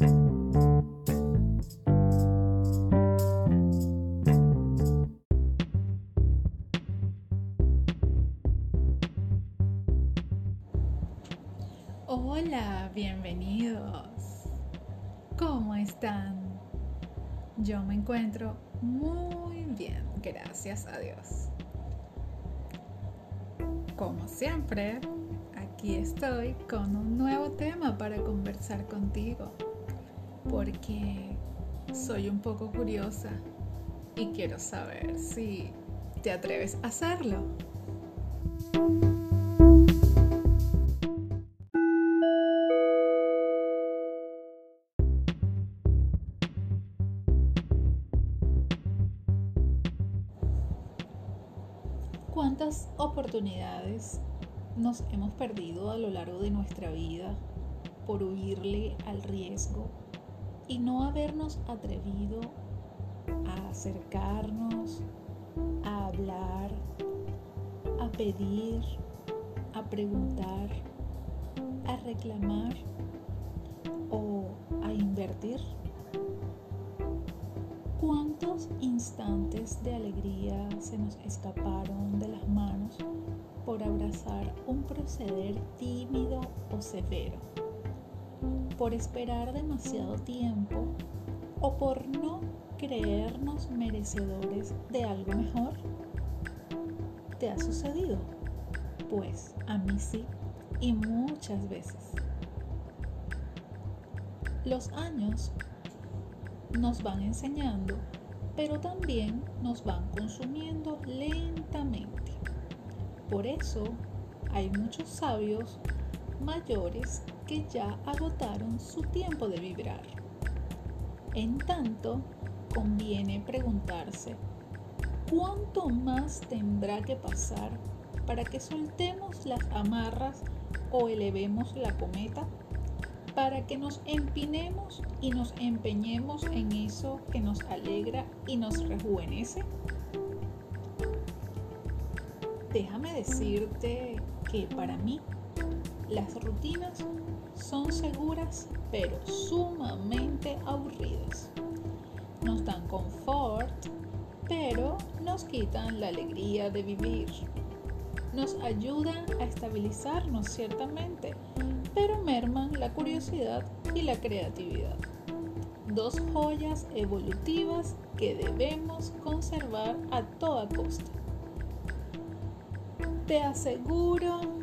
Hola, bienvenidos. ¿Cómo están? Yo me encuentro muy bien, gracias a Dios. Como siempre, aquí estoy con un nuevo tema para conversar contigo, porque soy un poco curiosa y quiero saber si te atreves a hacerlo. ¿Cuántas oportunidades nos hemos perdido a lo largo de nuestra vida por huirle al riesgo y no habernos atrevido a acercarnos, a hablar, a pedir, a preguntar, a reclamar o a invertir? ¿Cuántos instantes de alegría se nos escaparon de las manos por abrazar un proceder tímido o severo? ¿Por esperar demasiado tiempo o por no creernos merecedores de algo mejor? ¿Te ha sucedido? Pues a mí sí y muchas veces. Los años nos van enseñando, pero también nos van consumiendo lentamente. Por eso hay muchos sabios mayores que ya agotaron su tiempo de vibrar. En tanto, conviene preguntarse, ¿cuánto más tendrá que pasar para que soltemos las amarras o elevemos la cometa? para que nos empinemos y nos empeñemos en eso que nos alegra y nos rejuvenece? Déjame decirte que para mí las rutinas son seguras pero sumamente aburridas. Nos dan confort, pero nos quitan la alegría de vivir. Nos ayudan a estabilizarnos ciertamente, pero merman la curiosidad y la creatividad. Dos joyas evolutivas que debemos conservar a toda costa. Te aseguro,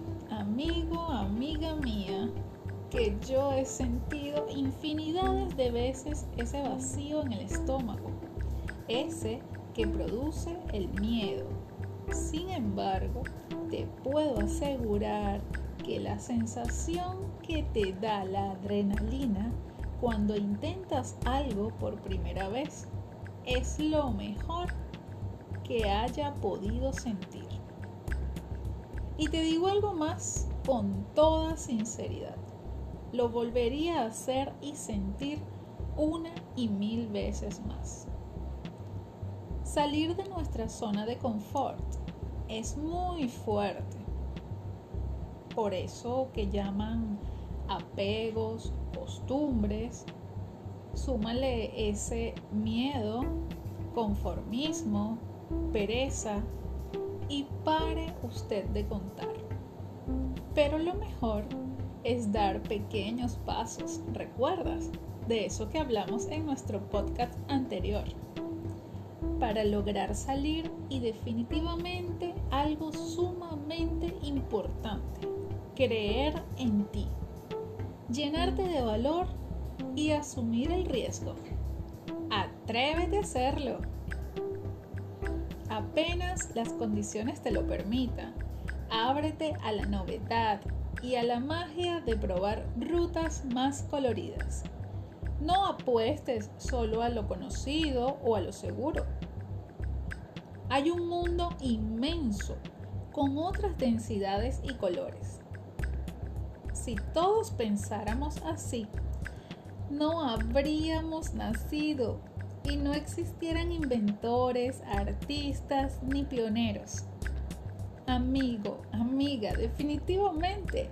que yo he sentido infinidades de veces ese vacío en el estómago, ese que produce el miedo. Sin embargo, te puedo asegurar que la sensación que te da la adrenalina cuando intentas algo por primera vez es lo mejor que haya podido sentir. Y te digo algo más con toda sinceridad. Lo volvería a hacer y sentir una y mil veces más. Salir de nuestra zona de confort es muy fuerte por eso que llaman apegos, costumbres. Súmale ese miedo, conformismo, pereza y pare usted de contar. Pero lo mejor es dar pequeños pasos, ¿recuerdas? De eso que hablamos en nuestro podcast anterior. Para lograr salir y definitivamente algo sumamente importante creer en ti, llenarte de valor y asumir el riesgo. Atrévete a hacerlo. Apenas las condiciones te lo permitan, ábrete a la novedad y a la magia de probar rutas más coloridas. No apuestes solo a lo conocido o a lo seguro. Hay un mundo inmenso con otras densidades y colores si todos pensáramos así, no habríamos nacido y no existieran inventores, artistas ni pioneros. Amigo, amiga, definitivamente,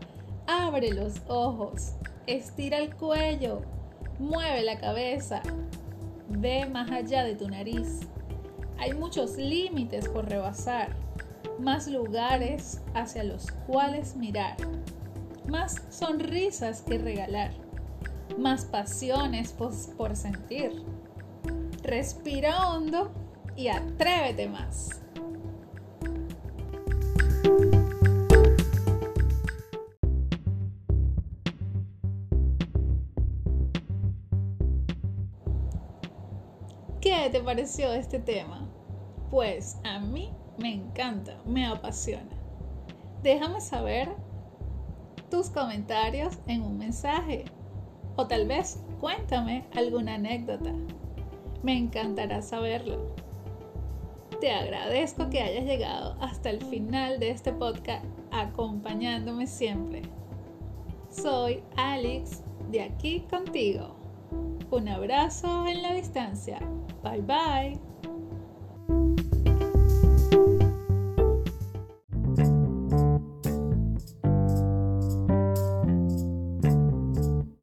abre los ojos, estira el cuello, Mueve la cabeza. Ve más allá de tu nariz. Hay muchos límites por rebasar, más lugares hacia los cuales mirar, más sonrisas que regalar, más pasiones por, sentir. Respira hondo y atrévete más. ¿Qué te pareció este tema? Pues a mí me encanta, me apasiona. Déjame saber tus comentarios en un mensaje o tal vez cuéntame alguna anécdota. Me encantará saberlo. Te agradezco que hayas llegado hasta el final de este podcast acompañándome siempre. Soy Alex de aquí contigo. Un abrazo en la distancia. Bye bye.